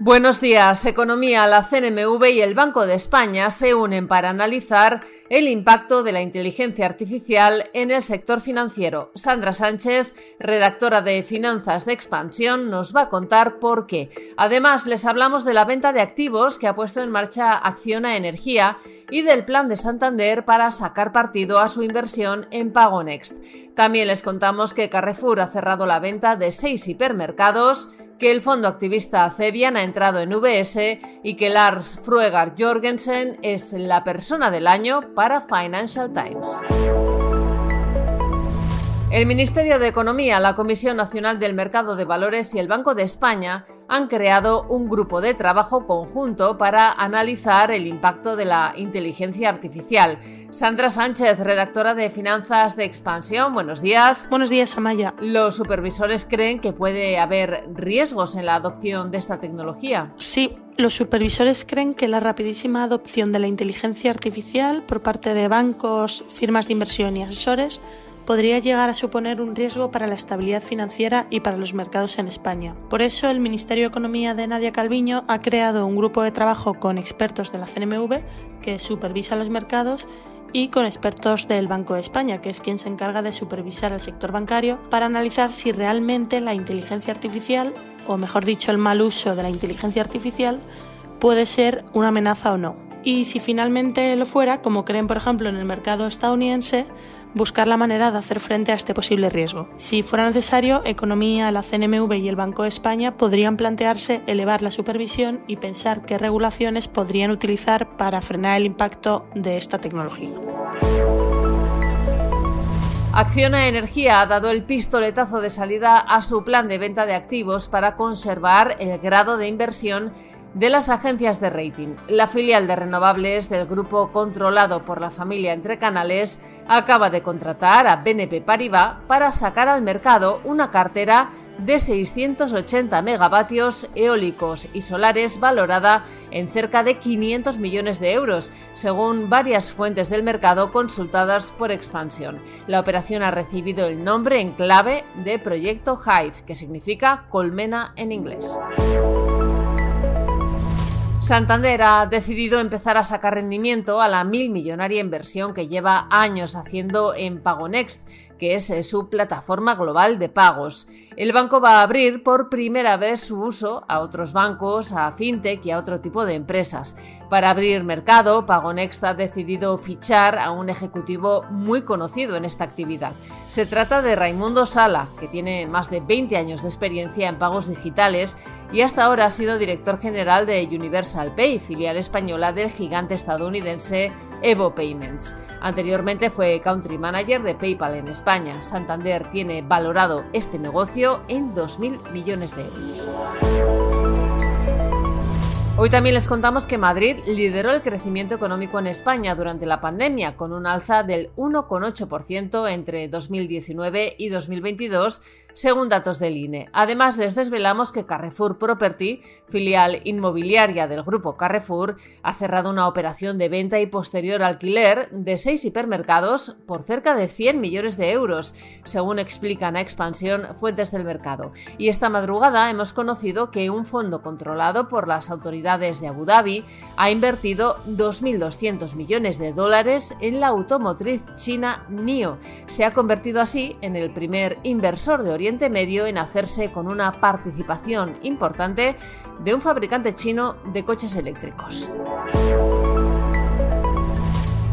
Buenos días. Economía, la CNMV y el Banco de España se unen para analizar el impacto de la inteligencia artificial en el sector financiero. Sandra Sánchez, redactora de Finanzas de Expansión, nos va a contar por qué. Además, les hablamos de la venta de activos que ha puesto en marcha Acciona Energía y del plan de Santander para sacar partido a su inversión en PagoNext. También les contamos que Carrefour ha cerrado la venta de seis hipermercados que el fondo activista Cebian ha entrado en VS y que Lars Fruegar Jorgensen es la persona del año para Financial Times. El Ministerio de Economía, la Comisión Nacional del Mercado de Valores y el Banco de España han creado un grupo de trabajo conjunto para analizar el impacto de la inteligencia artificial. Sandra Sánchez, redactora de Finanzas de Expansión, buenos días. Buenos días, Amaya. ¿Los supervisores creen que puede haber riesgos en la adopción de esta tecnología? Sí, los supervisores creen que la rapidísima adopción de la inteligencia artificial por parte de bancos, firmas de inversión y asesores podría llegar a suponer un riesgo para la estabilidad financiera y para los mercados en España. Por eso, el Ministerio de Economía de Nadia Calviño ha creado un grupo de trabajo con expertos de la CNMV que supervisa los mercados y con expertos del Banco de España, que es quien se encarga de supervisar el sector bancario, para analizar si realmente la inteligencia artificial, o mejor dicho, el mal uso de la inteligencia artificial, puede ser una amenaza o no. Y si finalmente lo fuera, como creen por ejemplo en el mercado estadounidense, buscar la manera de hacer frente a este posible riesgo. Si fuera necesario, Economía, la CNMV y el Banco de España podrían plantearse elevar la supervisión y pensar qué regulaciones podrían utilizar para frenar el impacto de esta tecnología. Acciona Energía ha dado el pistoletazo de salida a su plan de venta de activos para conservar el grado de inversión de las agencias de rating. La filial de renovables del grupo controlado por la familia Entre Canales acaba de contratar a BNP Paribas para sacar al mercado una cartera de 680 megavatios eólicos y solares valorada en cerca de 500 millones de euros, según varias fuentes del mercado consultadas por Expansión. La operación ha recibido el nombre en clave de Proyecto Hive, que significa colmena en inglés. Santander ha decidido empezar a sacar rendimiento a la mil millonaria inversión que lleva años haciendo en PagoNext, que es su plataforma global de pagos. El banco va a abrir por primera vez su uso a otros bancos, a fintech y a otro tipo de empresas. Para abrir mercado, PagoNext ha decidido fichar a un ejecutivo muy conocido en esta actividad. Se trata de Raimundo Sala, que tiene más de 20 años de experiencia en pagos digitales y hasta ahora ha sido director general de Universal Pay, filial española del gigante estadounidense Evo Payments. Anteriormente fue country manager de PayPal en España. Santander tiene valorado este negocio en 2.000 millones de euros. Hoy también les contamos que Madrid lideró el crecimiento económico en España durante la pandemia, con un alza del 1,8% entre 2019 y 2022, según datos del INE. Además, les desvelamos que Carrefour Property, filial inmobiliaria del grupo Carrefour, ha cerrado una operación de venta y posterior alquiler de seis hipermercados por cerca de 100 millones de euros, según explican a Expansión fuentes del mercado. Y esta madrugada hemos conocido que un fondo controlado por las autoridades de Abu Dhabi ha invertido 2.200 millones de dólares en la automotriz china NIO. Se ha convertido así en el primer inversor de Oriente Medio en hacerse con una participación importante de un fabricante chino de coches eléctricos.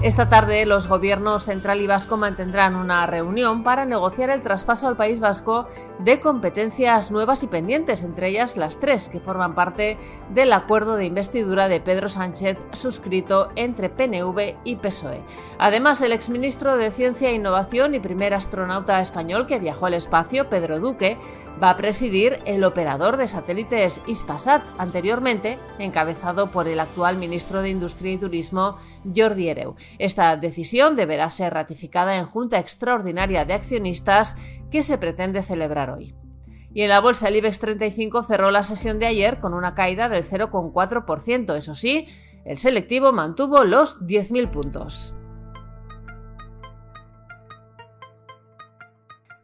Esta tarde los gobiernos central y vasco mantendrán una reunión para negociar el traspaso al País Vasco de competencias nuevas y pendientes, entre ellas las tres que forman parte del acuerdo de investidura de Pedro Sánchez suscrito entre PNV y PSOE. Además, el exministro de Ciencia e Innovación y primer astronauta español que viajó al espacio, Pedro Duque, va a presidir el operador de satélites Ispasat, anteriormente encabezado por el actual ministro de Industria y Turismo, Jordi Ereu. Esta decisión deberá ser ratificada en Junta Extraordinaria de Accionistas que se pretende celebrar hoy. Y en la bolsa el IBEX 35 cerró la sesión de ayer con una caída del 0,4%. Eso sí, El selectivo mantuvo los 10.000 puntos.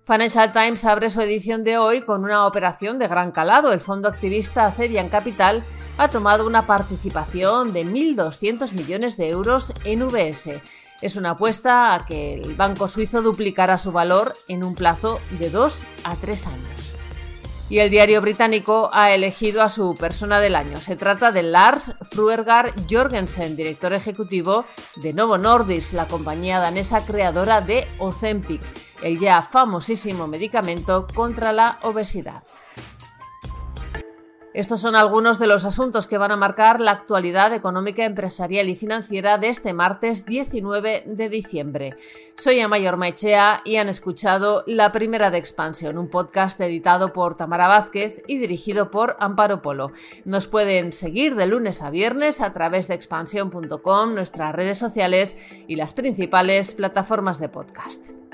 Financial Times abre su edición de hoy con una operación de gran calado. El fondo activista Cebian Capital ha tomado una participación de 1.200 millones de euros en VS. Es una apuesta a que el banco suizo duplicará su valor en un plazo de 2 a 3 años y el diario británico ha elegido a su persona del año. Se trata de Lars Fruergar Jorgensen, director ejecutivo de Novo Nordisk, la compañía danesa creadora de Ozempic, el ya famosísimo medicamento contra la obesidad. Estos son algunos de los asuntos que van a marcar la actualidad económica, empresarial y financiera de este martes 19 de diciembre. Soy Amayor Maichea y han escuchado La Primera de Expansión, un podcast editado por Tamara Vázquez y dirigido por Amparo Polo. Nos pueden seguir de lunes a viernes a través de expansión.com, nuestras redes sociales y las principales plataformas de podcast.